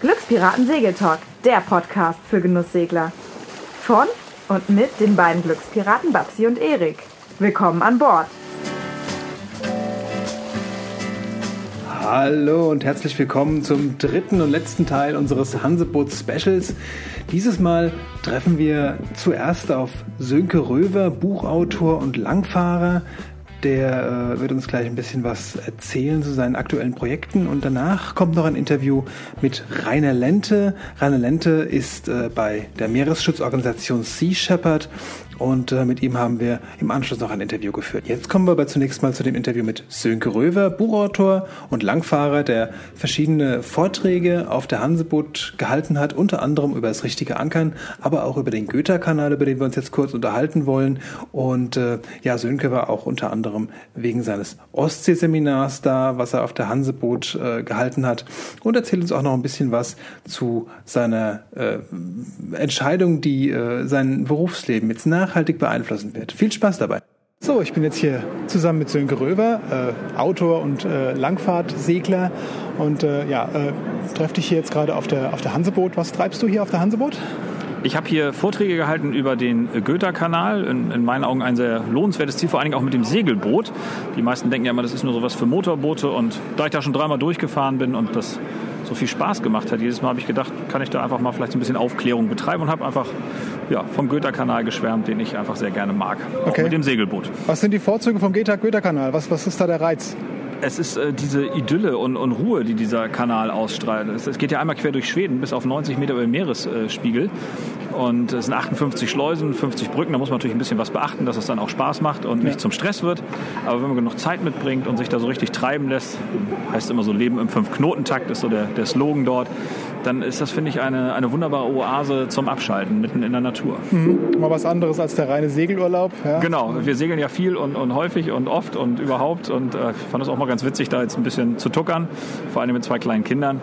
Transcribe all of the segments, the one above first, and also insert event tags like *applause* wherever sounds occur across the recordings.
Glückspiraten Segeltalk, der Podcast für Genusssegler. Von und mit den beiden Glückspiraten Babsi und Erik. Willkommen an Bord. Hallo und herzlich willkommen zum dritten und letzten Teil unseres Hanseboot Specials. Dieses Mal treffen wir zuerst auf Sönke Röver, Buchautor und Langfahrer. Der äh, wird uns gleich ein bisschen was erzählen zu seinen aktuellen Projekten und danach kommt noch ein Interview mit Rainer Lente. Rainer Lente ist äh, bei der Meeresschutzorganisation Sea Shepherd und äh, mit ihm haben wir im Anschluss noch ein Interview geführt. Jetzt kommen wir aber zunächst mal zu dem Interview mit Sönke Röver, Buchautor und Langfahrer, der verschiedene Vorträge auf der Hanseboot gehalten hat, unter anderem über das richtige Ankern, aber auch über den Goethe-Kanal, über den wir uns jetzt kurz unterhalten wollen. Und äh, ja, Sönke war auch unter anderem wegen seines Ostseeseminars da, was er auf der Hanseboot äh, gehalten hat und erzählt uns auch noch ein bisschen was zu seiner äh, Entscheidung, die äh, sein Berufsleben jetzt nach nachhaltig beeinflussen wird. Viel Spaß dabei. So, ich bin jetzt hier zusammen mit Sönke Röver, äh, Autor und äh, Langfahrtsegler und äh, ja, äh, treffe dich hier jetzt gerade auf der, auf der Hanseboot. Was treibst du hier auf der Hanseboot? Ich habe hier Vorträge gehalten über den Goethe-Kanal. In, in, meinen Augen ein sehr lohnenswertes Ziel, vor allen Dingen auch mit dem Segelboot. Die meisten denken ja immer, das ist nur sowas für Motorboote. Und da ich da schon dreimal durchgefahren bin und das so viel Spaß gemacht hat, jedes Mal habe ich gedacht, kann ich da einfach mal vielleicht ein bisschen Aufklärung betreiben und habe einfach ja, vom Goethe-Kanal geschwärmt, den ich einfach sehr gerne mag. Okay. Auch mit dem Segelboot. Was sind die Vorzüge vom Goethe-Kanal? Was, was ist da der Reiz? Es ist äh, diese Idylle und, und, Ruhe, die dieser Kanal ausstrahlt. Es, es, geht ja einmal quer durch Schweden bis auf 90 Meter über dem Meeresspiegel. Und es sind 58 Schleusen, 50 Brücken. Da muss man natürlich ein bisschen was beachten, dass es dann auch Spaß macht und nicht ja. zum Stress wird. Aber wenn man genug Zeit mitbringt und sich da so richtig treiben lässt, heißt immer so Leben im Fünf-Knoten-Takt, ist so der, der Slogan dort, dann ist das, finde ich, eine, eine wunderbare Oase zum Abschalten mitten in der Natur. Mhm. Mal was anderes als der reine Segelurlaub. Ja? Genau, wir segeln ja viel und, und häufig und oft und überhaupt. Und äh, ich fand es auch mal ganz witzig, da jetzt ein bisschen zu tuckern, vor allem mit zwei kleinen Kindern.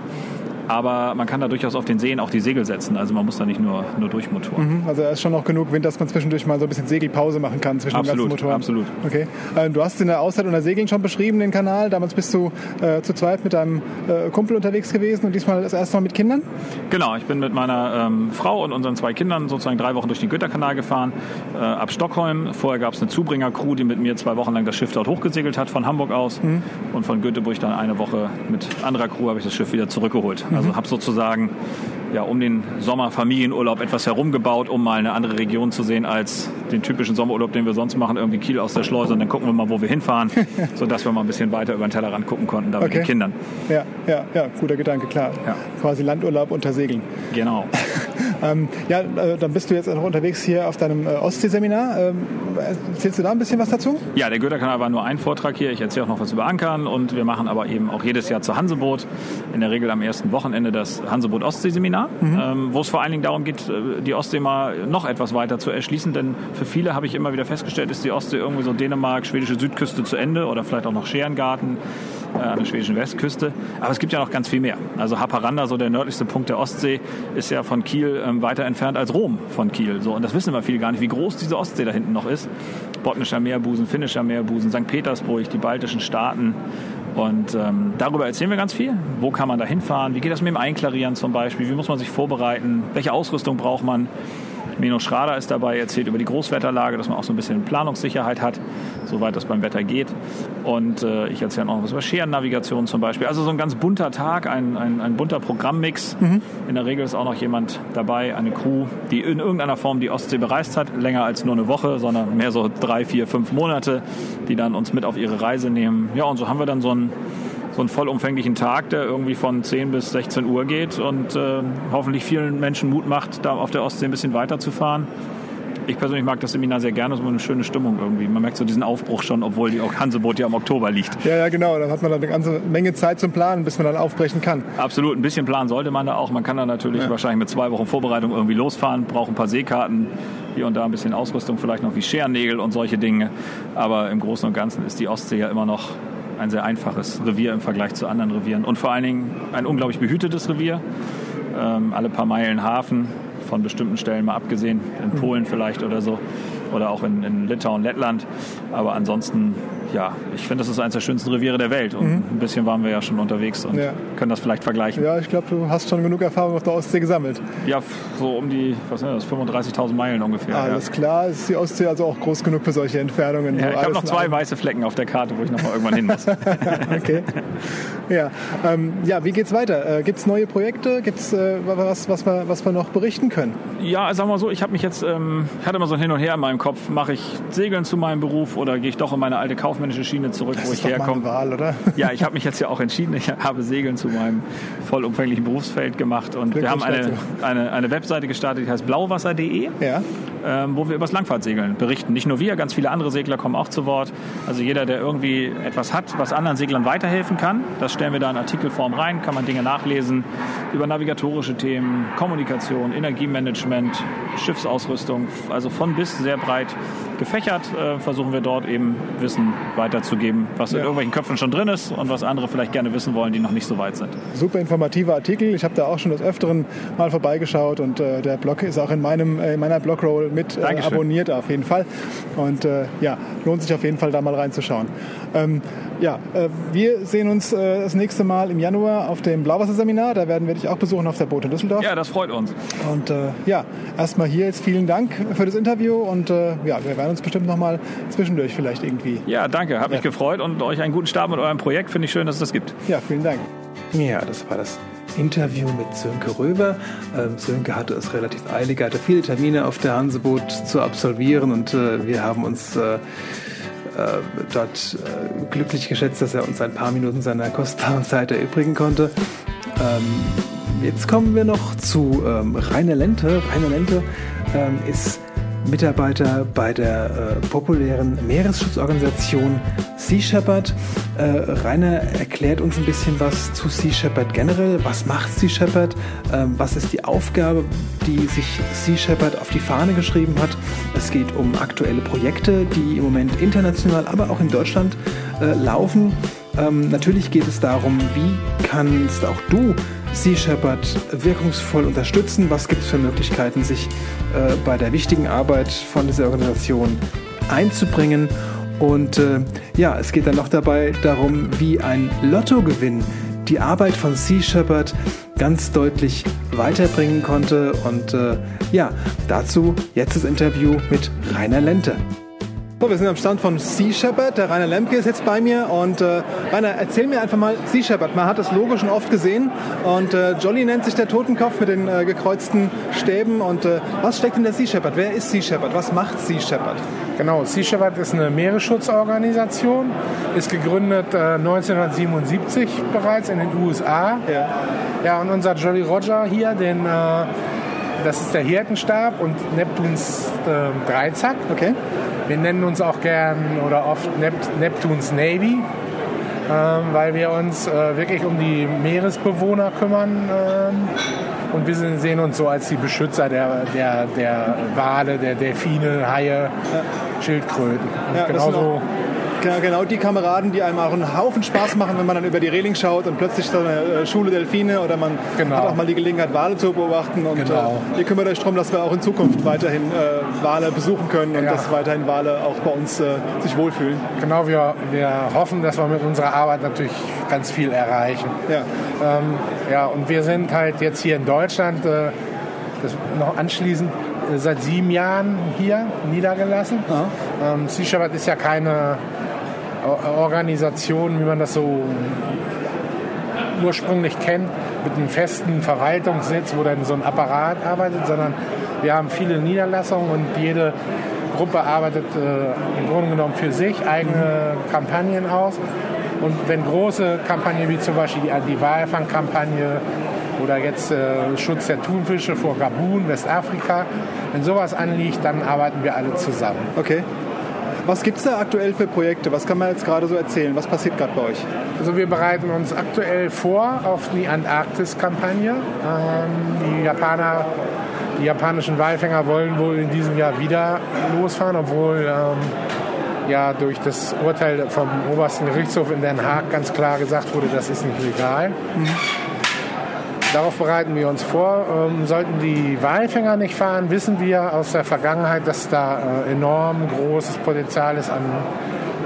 Aber man kann da durchaus auf den Seen auch die Segel setzen. Also man muss da nicht nur, nur durchmotoren. Mhm, also da ist schon noch genug Wind, dass man zwischendurch mal so ein bisschen Segelpause machen kann zwischen absolut, den ganzen Motoren. Absolut. Okay. Äh, du hast in der Auszeit unter Segeln schon beschrieben, den Kanal. Damals bist du äh, zu zweit mit deinem äh, Kumpel unterwegs gewesen und diesmal das erste Mal mit Kindern? Genau, ich bin mit meiner ähm, Frau und unseren zwei Kindern sozusagen drei Wochen durch den Götterkanal gefahren, äh, ab Stockholm. Vorher gab es eine Zubringercrew, die mit mir zwei Wochen lang das Schiff dort hochgesegelt hat, von Hamburg aus. Mhm. Und von Göteborg dann eine Woche mit anderer Crew habe ich das Schiff wieder zurückgeholt. Also mhm. Habe sozusagen ja, um den Sommerfamilienurlaub etwas herumgebaut, um mal eine andere Region zu sehen als den typischen Sommerurlaub, den wir sonst machen, irgendwie Kiel aus der Schleuse und dann gucken wir mal, wo wir hinfahren, *laughs* sodass wir mal ein bisschen weiter über den Tellerrand gucken konnten, da okay. mit den Kindern. Ja, ja, ja, guter Gedanke, klar. Ja. Quasi Landurlaub unter Segeln. Genau. *laughs* ähm, ja, äh, dann bist du jetzt auch unterwegs hier auf deinem äh, Ostseeseminar. Ähm, erzählst du da ein bisschen was dazu? Ja, der Goethe-Kanal war nur ein Vortrag hier. Ich erzähle auch noch was über Ankern und wir machen aber eben auch jedes Jahr zur Hanseboot, in der Regel am ersten Wochenende das Hanseboot Ostseeseminar, mhm. ähm, wo es vor allen Dingen darum geht, äh, die Ostsee mal noch etwas weiter zu erschließen, denn für viele habe ich immer wieder festgestellt, ist die Ostsee irgendwie so Dänemark, schwedische Südküste zu Ende oder vielleicht auch noch Scherengarten äh, an der schwedischen Westküste. Aber es gibt ja noch ganz viel mehr. Also Haparanda, so der nördlichste Punkt der Ostsee, ist ja von Kiel ähm, weiter entfernt als Rom von Kiel. So, und das wissen immer viele gar nicht, wie groß diese Ostsee da hinten noch ist. Botnischer Meerbusen, finnischer Meerbusen, St. Petersburg, die baltischen Staaten. Und ähm, darüber erzählen wir ganz viel. Wo kann man da hinfahren? Wie geht das mit dem Einklarieren zum Beispiel? Wie muss man sich vorbereiten? Welche Ausrüstung braucht man? Meno Schrader ist dabei, erzählt über die Großwetterlage, dass man auch so ein bisschen Planungssicherheit hat, soweit das beim Wetter geht. Und äh, ich erzähle noch was über Scherennavigation zum Beispiel. Also so ein ganz bunter Tag, ein, ein, ein bunter Programmmix. Mhm. In der Regel ist auch noch jemand dabei, eine Crew, die in irgendeiner Form die Ostsee bereist hat, länger als nur eine Woche, sondern mehr so drei, vier, fünf Monate, die dann uns mit auf ihre Reise nehmen. Ja, und so haben wir dann so ein so einen vollumfänglichen Tag, der irgendwie von 10 bis 16 Uhr geht und äh, hoffentlich vielen Menschen Mut macht, da auf der Ostsee ein bisschen weiterzufahren. Ich persönlich mag das Seminar sehr gerne, so eine schöne Stimmung irgendwie. Man merkt so diesen Aufbruch schon, obwohl die Hanseboot ja im Oktober liegt. Ja, ja, genau. Dann hat man dann eine ganze Menge Zeit zum Planen, bis man dann aufbrechen kann. Absolut. Ein bisschen planen sollte man da auch. Man kann da natürlich ja. wahrscheinlich mit zwei Wochen Vorbereitung irgendwie losfahren, braucht ein paar Seekarten, hier und da ein bisschen Ausrüstung, vielleicht noch wie Scherennägel und solche Dinge. Aber im Großen und Ganzen ist die Ostsee ja immer noch ein sehr einfaches Revier im Vergleich zu anderen Revieren und vor allen Dingen ein unglaublich behütetes Revier. Ähm, alle paar Meilen Hafen, von bestimmten Stellen mal abgesehen, in Polen vielleicht oder so oder auch in, in Litauen, Lettland. Aber ansonsten ja, ich finde, das ist eines der schönsten Reviere der Welt. Und mhm. ein bisschen waren wir ja schon unterwegs und ja. Können das vielleicht vergleichen. Ja, ich glaube, du hast schon genug Erfahrung auf der Ostsee gesammelt. Ja, so um die, was sind das, 35.000 Meilen ungefähr. Alles ja. klar, ist die Ostsee also auch groß genug für solche Entfernungen? Ja, ich habe noch zwei weiße Flecken auf der Karte, wo ich noch mal irgendwann hin muss. *laughs* okay. Ja, ähm, ja wie geht's weiter? Äh, Gibt es neue Projekte? Gibt es äh, was, was wir, was wir noch berichten können? Ja, sagen wir so, ich habe mich jetzt, ähm, ich hatte immer so ein Hin und Her in meinem Kopf, mache ich Segeln zu meinem Beruf oder gehe ich doch in meine alte kaufmännische Schiene zurück, das wo ich herkomme? Wahl, oder? Ja, ich habe mich jetzt ja auch entschieden, ich habe Segeln zu meinem vollumfänglichen Berufsfeld gemacht und wir haben eine, eine, eine Webseite gestartet, die heißt blauwasser.de. Ja ähm, wo wir über das Langfahrtsegeln berichten. Nicht nur wir, ganz viele andere Segler kommen auch zu Wort. Also jeder, der irgendwie etwas hat, was anderen Seglern weiterhelfen kann, das stellen wir da in Artikelform rein, kann man Dinge nachlesen über navigatorische Themen, Kommunikation, Energiemanagement, Schiffsausrüstung, also von bis sehr breit gefächert, äh, versuchen wir dort eben Wissen weiterzugeben, was ja. in irgendwelchen Köpfen schon drin ist und was andere vielleicht gerne wissen wollen, die noch nicht so weit sind. Super informativer Artikel. Ich habe da auch schon des Öfteren mal vorbeigeschaut und äh, der Blog ist auch in, meinem, äh, in meiner Blogroll mit abonniert auf jeden Fall. Und ja, lohnt sich auf jeden Fall da mal reinzuschauen. Ähm, ja, äh, wir sehen uns äh, das nächste Mal im Januar auf dem Blauwasserseminar. Da werden wir dich auch besuchen auf der Boot in Düsseldorf. Ja, das freut uns. Und äh, ja, erstmal hier jetzt vielen Dank für das Interview und äh, ja, wir werden uns bestimmt nochmal zwischendurch vielleicht irgendwie. Ja, danke, hat mich ja. gefreut und euch einen guten Start mit eurem Projekt. Finde ich schön, dass es das gibt. Ja, vielen Dank. Ja, das war das Interview mit Sönke Röber. Ähm, Sönke hatte es relativ eilig, hatte viele Termine auf der Hanseboot zu absolvieren und äh, wir haben uns äh, äh, dort äh, glücklich geschätzt, dass er uns ein paar Minuten seiner kostbaren Zeit erübrigen konnte. Ähm, jetzt kommen wir noch zu ähm, Rainer Lente. Rainer Lente ähm, ist Mitarbeiter bei der äh, populären Meeresschutzorganisation Sea Shepherd. Äh, Rainer erklärt uns ein bisschen was zu Sea Shepherd generell. Was macht Sea Shepherd? Ähm, was ist die Aufgabe, die sich Sea Shepherd auf die Fahne geschrieben hat? Es geht um aktuelle Projekte, die im Moment international, aber auch in Deutschland äh, laufen. Ähm, natürlich geht es darum, wie kannst auch du Sea Shepherd wirkungsvoll unterstützen? Was gibt es für Möglichkeiten, sich äh, bei der wichtigen Arbeit von dieser Organisation einzubringen? Und äh, ja, es geht dann noch dabei darum, wie ein Lottogewinn die Arbeit von Sea Shepherd ganz deutlich weiterbringen konnte. Und äh, ja, dazu jetzt das Interview mit Rainer Lente. So, wir sind am Stand von Sea Shepherd. Der Rainer Lemke ist jetzt bei mir. Und äh, Rainer, erzähl mir einfach mal Sea Shepherd. Man hat das Logo schon oft gesehen. Und äh, Jolly nennt sich der Totenkopf mit den äh, gekreuzten Stäben. Und äh, was steckt in der Sea Shepherd? Wer ist Sea Shepherd? Was macht Sea Shepherd? Genau, Sea Shepherd ist eine Meeresschutzorganisation, ist gegründet 1977 äh, bereits in den USA. Ja. ja, und unser Jolly Roger hier, den äh, das ist der Hirtenstab und Neptuns äh, Dreizack. Okay. Wir nennen uns auch gern oder oft Nept Neptuns Navy, ähm, weil wir uns äh, wirklich um die Meeresbewohner kümmern. Ähm, und wir sehen uns so als die Beschützer der, der, der Wale, der Delfine, Haie, ja. Schildkröten. Und ja, genauso Genau, genau die Kameraden, die einem auch einen Haufen Spaß machen, wenn man dann über die Reling schaut und plötzlich so eine äh, Schule Delfine oder man genau. hat auch mal die Gelegenheit, Wale zu beobachten. Und genau. äh, ihr kümmert euch darum, dass wir auch in Zukunft weiterhin äh, Wale besuchen können und ja. dass weiterhin Wale auch bei uns äh, sich wohlfühlen. Genau, wir, wir hoffen, dass wir mit unserer Arbeit natürlich ganz viel erreichen. Ja, ähm, ja und wir sind halt jetzt hier in Deutschland, äh, das noch anschließend äh, seit sieben Jahren hier niedergelassen. Ähm, sea Shepherd ist ja keine Organisation, wie man das so ursprünglich kennt, mit einem festen Verwaltungssitz, wo dann so ein Apparat arbeitet, sondern wir haben viele Niederlassungen und jede Gruppe arbeitet äh, im Grunde genommen für sich eigene Kampagnen aus. Und wenn große Kampagnen wie zum Beispiel die, die Walfangkampagne oder jetzt äh, Schutz der Thunfische vor Gabun, Westafrika, wenn sowas anliegt, dann arbeiten wir alle zusammen. Okay. Was gibt es da aktuell für Projekte? Was kann man jetzt gerade so erzählen? Was passiert gerade bei euch? Also wir bereiten uns aktuell vor auf die Antarktis-Kampagne. Ähm, die Japaner, die japanischen Walfänger wollen wohl in diesem Jahr wieder losfahren, obwohl ähm, ja durch das Urteil vom obersten Gerichtshof in Den Haag ganz klar gesagt wurde, das ist nicht legal. Mhm. Darauf bereiten wir uns vor. Ähm, sollten die Walfänger nicht fahren, wissen wir aus der Vergangenheit, dass da äh, enorm großes Potenzial ist an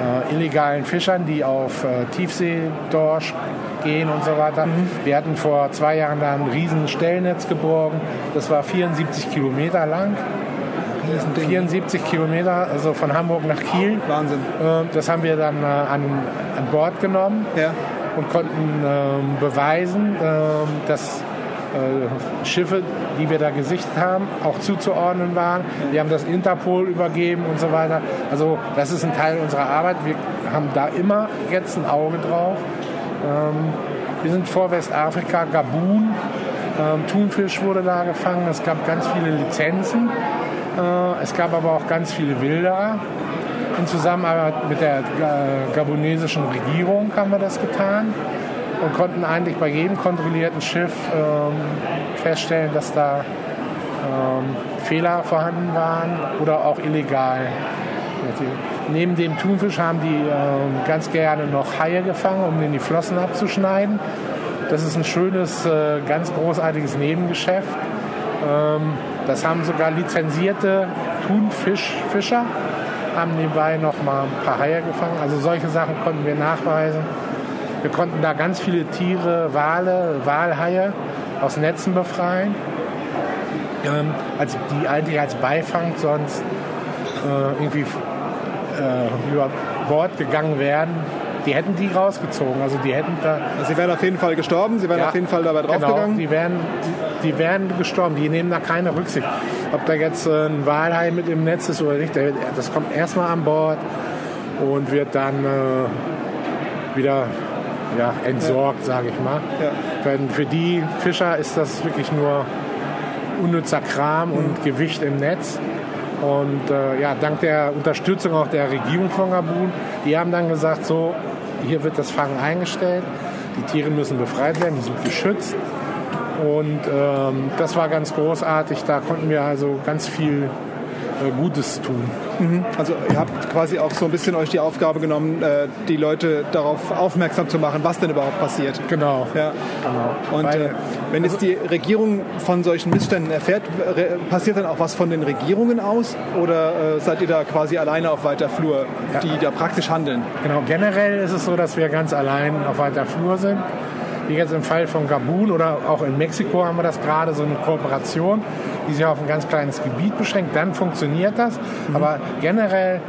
äh, illegalen Fischern, die auf äh, Tiefseedorsch gehen und so weiter. Mhm. Wir hatten vor zwei Jahren da ein riesen Stellnetz geborgen. Das war 74 Kilometer lang. 74 Kilometer, also von Hamburg nach Kiel. Wahnsinn. Äh, das haben wir dann äh, an, an Bord genommen Ja. Und konnten ähm, beweisen, ähm, dass äh, Schiffe, die wir da gesichtet haben, auch zuzuordnen waren. Wir haben das Interpol übergeben und so weiter. Also das ist ein Teil unserer Arbeit. Wir haben da immer jetzt ein Auge drauf. Ähm, wir sind vor Westafrika, Gabun. Ähm, Thunfisch wurde da gefangen. Es gab ganz viele Lizenzen. Äh, es gab aber auch ganz viele Wilderer. In Zusammenarbeit mit der äh, gabonesischen Regierung haben wir das getan und konnten eigentlich bei jedem kontrollierten Schiff ähm, feststellen, dass da ähm, Fehler vorhanden waren oder auch illegal. Neben dem Thunfisch haben die ähm, ganz gerne noch Haie gefangen, um denen die Flossen abzuschneiden. Das ist ein schönes, äh, ganz großartiges Nebengeschäft. Ähm, das haben sogar lizenzierte Thunfischfischer, haben nebenbei noch mal ein paar Haie gefangen. Also solche Sachen konnten wir nachweisen. Wir konnten da ganz viele Tiere, Wale, Walhaie aus Netzen befreien, ähm, als, die eigentlich als Beifang sonst äh, irgendwie äh, über Bord gegangen wären. Die hätten die rausgezogen. Also die hätten da Also Sie wären auf jeden Fall gestorben, Sie wären Ja, auf jeden Fall dabei Genau, draufgegangen. die wären, die, die wären gestorben. Die nehmen da keine Rücksicht. Ob da jetzt äh, ein Walhai mit im Netz ist oder nicht, das kommt erstmal an Bord und wird dann äh, wieder ja, entsorgt, sage ich mal. Ja. Denn für die Fischer ist das wirklich nur unnützer Kram und Gewicht im Netz. Und äh, ja, dank der Unterstützung auch der Regierung von Gabun, die haben dann gesagt, so, hier wird das Fangen eingestellt, die Tiere müssen befreit werden, die sind geschützt. Und ähm, das war ganz großartig, da konnten wir also ganz viel äh, Gutes tun. Also ihr habt quasi auch so ein bisschen euch die Aufgabe genommen, äh, die Leute darauf aufmerksam zu machen, was denn überhaupt passiert. Genau. Ja. genau. Und Weil- äh, wenn jetzt die Regierung von solchen Missständen erfährt, passiert dann auch was von den Regierungen aus? Oder seid ihr da quasi alleine auf weiter Flur, die da praktisch handeln? Genau, generell ist es so, dass wir ganz allein auf weiter Flur sind. Wie jetzt im Fall von Gabun oder auch in Mexiko haben wir das gerade, so eine Kooperation, die sich auf ein ganz kleines Gebiet beschränkt. Dann funktioniert das. Aber generell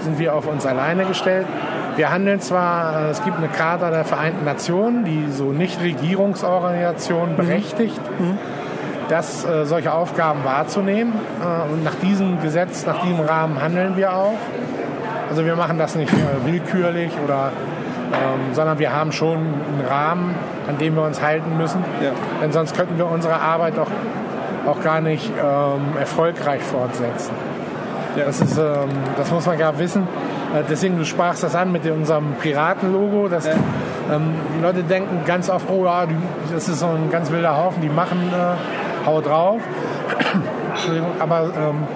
sind wir auf uns alleine gestellt. Wir handeln zwar, äh, es gibt eine Charta der Vereinten Nationen, die so Nichtregierungsorganisationen berechtigt, das, äh, solche Aufgaben wahrzunehmen. Äh, und nach diesem Gesetz, nach diesem Rahmen handeln wir auch. Also wir machen das nicht äh, willkürlich oder ähm, sondern wir haben schon einen Rahmen, an dem wir uns halten müssen. Ja. Denn sonst könnten wir unsere Arbeit auch, auch gar nicht ähm, erfolgreich fortsetzen. Ja. Das, ist, ähm, das muss man gar wissen. Äh, deswegen, du sprachst das an mit unserem Piratenlogo. Das, ähm, die Leute denken ganz oft, oh ja, das ist so ein ganz wilder Haufen, die machen äh, Hau drauf. *coughs* Aber ähm,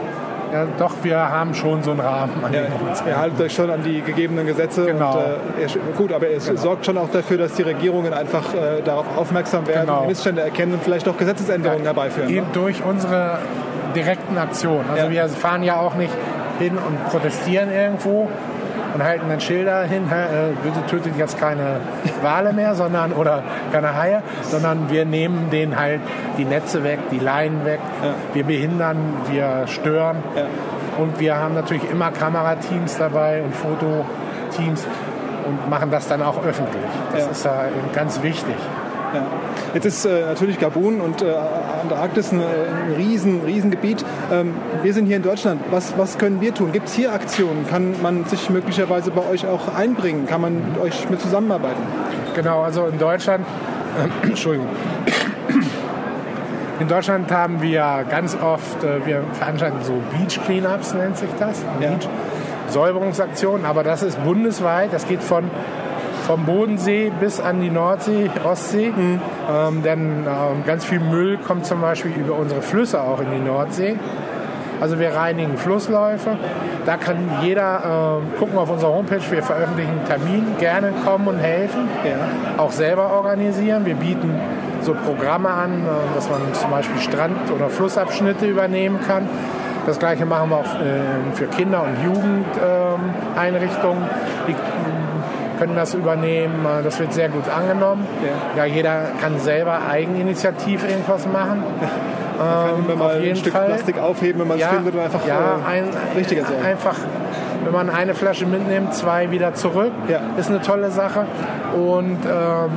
ja, doch, wir haben schon so einen Rahmen, an Ja, ihr haltet euch schon an die gegebenen Gesetze. Genau. Und, äh, ihr- gut, aber es sorgt schon auch dafür, dass die Regierungen einfach äh, darauf aufmerksam werden, Genau. Missstände erkennen und vielleicht auch Gesetzesänderungen herbeiführen. Eben Ne? durch unsere direkten Aktionen. Also Ja. wir fahren ja auch nicht hin und protestieren irgendwo und halten dann Schilder hin, äh, bitte tötet jetzt keine Wale mehr, sondern oder keine Haie, sondern wir nehmen denen halt die Netze weg, die Leinen weg, Ja. wir behindern, wir stören Ja. und wir haben natürlich immer Kamerateams dabei und Fototeams und machen das dann auch öffentlich. Das Ja. ist ja ganz wichtig. Jetzt ist äh, natürlich Gabun und äh, Antarktis ein, ein riesen, riesen Gebiet. Ähm, wir sind hier in Deutschland. Was, was können wir tun? Gibt es hier Aktionen? Kann man sich möglicherweise bei euch auch einbringen? Kann man mit euch mit zusammenarbeiten? Genau, also in Deutschland, äh, *coughs* Entschuldigung. In Deutschland haben wir ganz oft, äh, wir veranstalten so Beach Cleanups, nennt sich das. Ja. Beach Säuberungsaktionen, aber das ist bundesweit. Das geht von vom Bodensee bis an die Nordsee, Ostsee. Mhm. Ähm, denn ähm, ganz viel Müll kommt zum Beispiel über unsere Flüsse auch in die Nordsee. Also wir reinigen Flussläufe. Da kann jeder äh, gucken auf unserer Homepage. Wir veröffentlichen einen Termin, gerne kommen und helfen. Ja. Auch selber organisieren. Wir bieten so Programme an, äh, dass man zum Beispiel Strand- oder Flussabschnitte übernehmen kann. Das gleiche machen wir auch äh, für Kinder- und Jugendeinrichtungen. die können das übernehmen. Äh, das wird sehr gut angenommen. Ja, ja jeder kann selber eigeninitiativ irgendwas machen. *laughs* Ähm, wenn man ein Stück Fall. Plastik aufheben, wenn man es ja, findet und einfach ja, äh, ein, richtiger sein. Einfach, wenn man eine Flasche mitnimmt, zwei wieder zurück, ja. ist eine tolle Sache. Und ähm,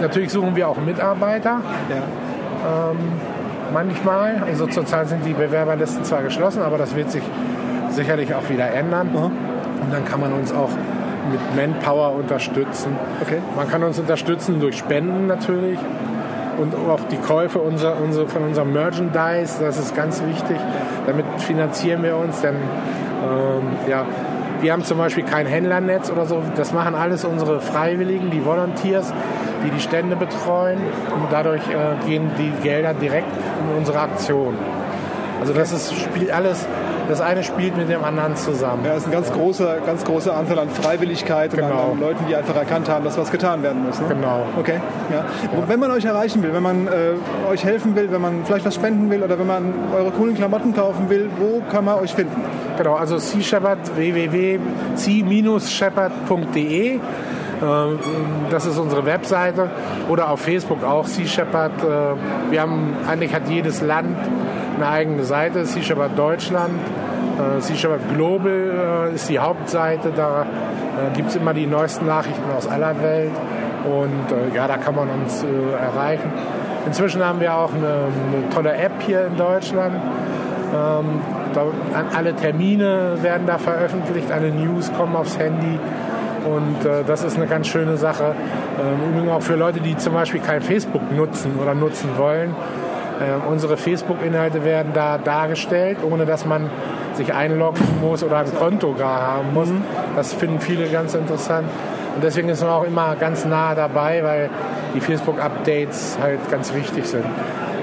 natürlich suchen wir auch Mitarbeiter. Ja. Ähm, manchmal. Also zurzeit sind die Bewerberlisten zwar geschlossen, aber das wird sich sicherlich auch wieder ändern. Mhm. Und dann kann man uns auch mit Manpower unterstützen. Okay. Man kann uns unterstützen durch Spenden natürlich und auch die Käufe unser, unser, von unserem Merchandise, das ist ganz wichtig. Damit finanzieren wir uns, denn ähm, ja, wir haben zum Beispiel kein Händlernetz oder so. Das machen alles unsere Freiwilligen, die Volunteers, die die Stände betreuen. Und dadurch äh, gehen die Gelder direkt in unsere Aktion. Also das ist, spielt alles das eine spielt mit dem anderen zusammen. Ja, es ist ein ganz großer, ganz großer Anteil an Freiwilligkeit genau. und an, an, Leuten, die einfach erkannt haben, dass was getan werden muss. Ne? Genau. Okay. Ja. ja. Wenn man euch erreichen will, wenn man äh, euch helfen will, wenn man vielleicht was spenden will oder wenn man eure coolen Klamotten kaufen will, wo kann man euch finden? Genau, also Sea Shepherd www.sea-shepherd.de das ist unsere Webseite oder auf Facebook auch Sea Shepherd. Äh, wir haben eigentlich hat jedes Land eine eigene Seite, Sea Shepherd Deutschland. Äh, sea Shepherd Global äh, ist die Hauptseite, da gibt es immer die neuesten Nachrichten aus aller Welt und ja, da kann man uns erreichen. Inzwischen haben wir auch eine, eine tolle App hier in Deutschland. Ähm, da, alle Termine werden da veröffentlicht, alle News kommen aufs Handy. Und äh, das ist eine ganz schöne Sache. Ähm, übrigens auch für Leute, die zum Beispiel kein Facebook nutzen oder nutzen wollen. Äh, unsere Facebook-Inhalte werden da dargestellt, ohne dass man sich einloggen muss oder ein Konto gar haben muss. Mhm. Das finden viele ganz interessant. Und deswegen ist man auch immer ganz nah dabei, weil die Facebook-Updates halt ganz wichtig sind.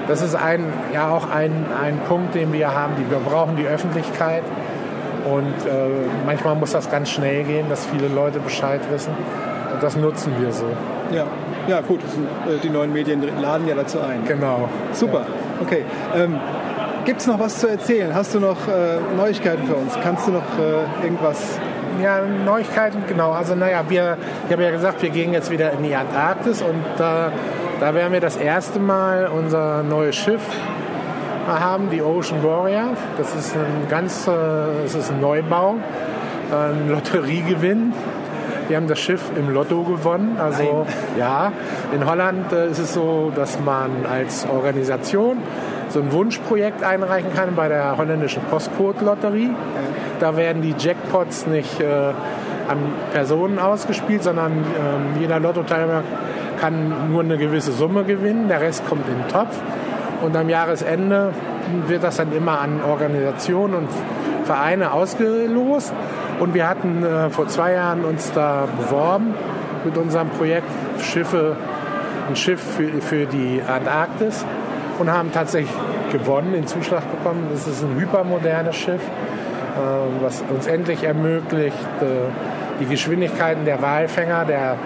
Das ist ein, ja auch ein, ein Punkt, den wir haben. Die, wir brauchen die Öffentlichkeit. Und äh, manchmal muss das ganz schnell gehen, dass viele Leute Bescheid wissen. Und das nutzen wir so. Ja, ja gut, äh, die neuen Medien laden ja dazu ein. Genau. Super, ja. okay. Ähm, Gibt es noch was zu erzählen? Hast du noch äh, Neuigkeiten für uns? Kannst du noch äh, irgendwas ja, Neuigkeiten, genau. Also naja, wir, ich habe ja gesagt, wir gehen jetzt wieder in die Antarktis und da, da werden wir das erste Mal unser neues Schiff haben, die Ocean Warrior. Das ist ein ganz, äh, das ist ein Neubau, ein Lotteriegewinn. Wir haben das Schiff im Lotto gewonnen. Also Nein. ja, in Holland äh, ist es so, dass man als Organisation so ein Wunschprojekt einreichen kann bei der holländischen Postcode-Lotterie. Da werden die Jackpots nicht äh, an Personen ausgespielt, sondern äh, jeder Lottoteilnehmer kann nur eine gewisse Summe gewinnen, der Rest kommt in den Topf. Und am Jahresende wird das dann immer an Organisationen und Vereine ausgelost. Und wir hatten äh, vor zwei Jahren uns da beworben mit unserem Projekt Schiffe, ein Schiff für, für die Antarktis und haben tatsächlich gewonnen, den Zuschlag bekommen. Das ist ein hypermodernes Schiff, äh, was uns endlich ermöglicht, äh, die Geschwindigkeiten der Walfänger, der,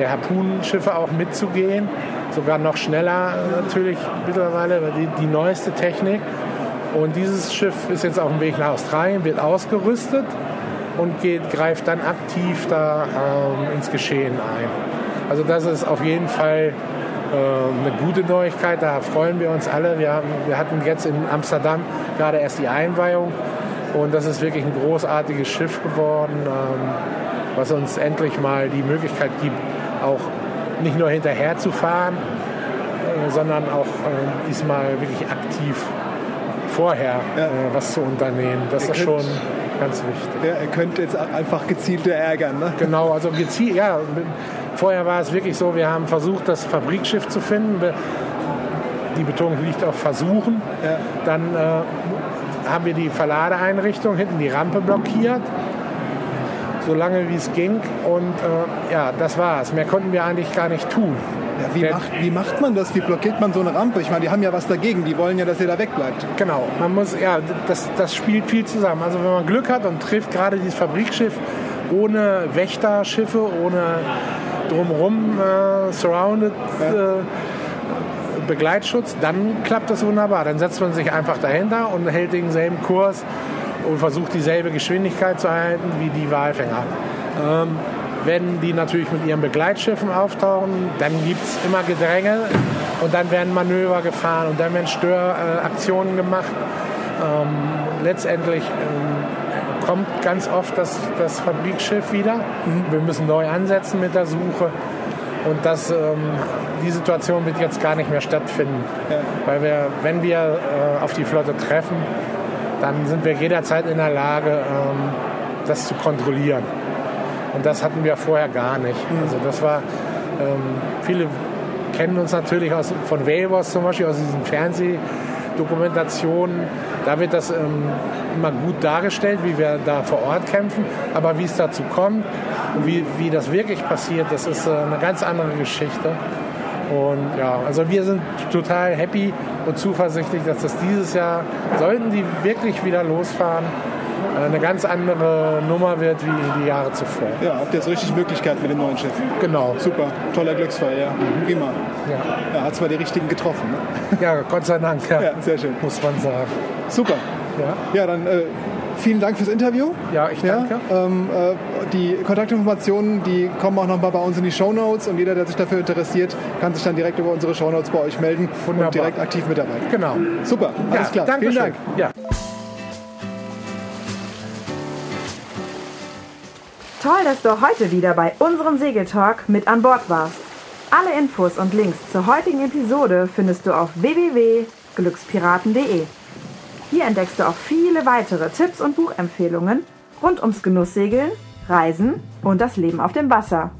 der Harpunenschiffe auch mitzugehen. Sogar noch schneller natürlich mittlerweile, die, die neueste Technik. Und dieses Schiff ist jetzt auf dem Weg nach Australien, wird ausgerüstet und geht, greift dann aktiv da ähm, ins Geschehen ein. Also das ist auf jeden Fall äh, eine gute Neuigkeit, da freuen wir uns alle. Wir, haben, wir hatten jetzt in Amsterdam gerade erst die Einweihung und das ist wirklich ein großartiges Schiff geworden, ähm, was uns endlich mal die Möglichkeit gibt, auch nicht nur hinterher zu fahren, äh, sondern auch äh, diesmal wirklich aktiv vorher ja. was zu unternehmen. Das ist schon ganz wichtig. Ja, er könnte jetzt einfach gezielter ärgern. Ne? Genau, also gezielt, ja. Vorher war es wirklich so, wir haben versucht, das Fabrikschiff zu finden. Die Betonung liegt auf Versuchen. Ja. Dann äh, haben wir die Verladeeinrichtung hinten die Rampe blockiert, so lange wie es ging. Und äh, ja, das war's. Mehr konnten wir eigentlich gar nicht tun. Ja, wie, macht, wie, macht, man das? Wie blockiert man so eine Rampe? Ich meine, die haben ja was dagegen. Die wollen ja, dass ihr da wegbleibt. Genau. Man muss, ja, das, das spielt viel zusammen. Also wenn man Glück hat und trifft gerade dieses Fabrikschiff ohne Wächterschiffe, ohne drumherum äh, surrounded ja. äh, Begleitschutz, dann klappt das wunderbar. Dann setzt man sich einfach dahinter und hält denselben Kurs und versucht dieselbe Geschwindigkeit zu erhalten wie die Walfänger. Ähm, wenn die natürlich mit ihren Begleitschiffen auftauchen, dann gibt es immer Gedränge und dann werden Manöver gefahren und dann werden Störaktionen gemacht. Ähm, letztendlich ähm, kommt ganz oft das, das Fabrikschiff wieder. Mhm. Wir müssen neu ansetzen mit der Suche. Und das, ähm, die Situation wird jetzt gar nicht mehr stattfinden. Ja. Weil wir, wenn wir äh, auf die Flotte treffen, dann sind wir jederzeit in der Lage, ähm, das zu kontrollieren. Und das hatten wir vorher gar nicht. Mhm. Also das war, ähm, viele kennen uns natürlich aus, von Whaleboss zum Beispiel, aus diesen Fernsehdokumentationen. Da wird das ähm, immer gut dargestellt, wie wir da vor Ort kämpfen. Aber wie es dazu kommt und wie, wie das wirklich passiert, das ist äh, eine ganz andere Geschichte. Und ja, also wir sind total happy und zuversichtlich, dass das dieses Jahr, sollten die wirklich wieder losfahren, eine ganz andere Nummer wird wie die Jahre zuvor. Ja, habt ihr jetzt richtig Möglichkeit mit dem neuen Schiff? Genau. Super, toller Glücksfall, ja. Mhm. Prima. Ja. ja hat zwar die richtigen getroffen. Ne? Ja, Gott sei Dank, ja. ja. Sehr schön. Muss man sagen. Super. Ja, ja dann äh, vielen Dank fürs Interview. Ja, ich danke. Ja, ähm, äh, die Kontaktinformationen, die kommen auch nochmal bei uns in die Show Notes und jeder, der sich dafür interessiert, kann sich dann direkt über unsere Show Notes bei euch melden Wunderbar. und direkt aktiv mitarbeiten. Genau. Super, alles ja, klar. Danke vielen Dank. Ja. Toll, dass du heute wieder bei unserem Segeltalk mit an Bord warst. Alle Infos und Links zur heutigen Episode findest du auf www.glückspiraten.de. Hier entdeckst du auch viele weitere Tipps und Buchempfehlungen rund ums Genusssegeln, Reisen und das Leben auf dem Wasser.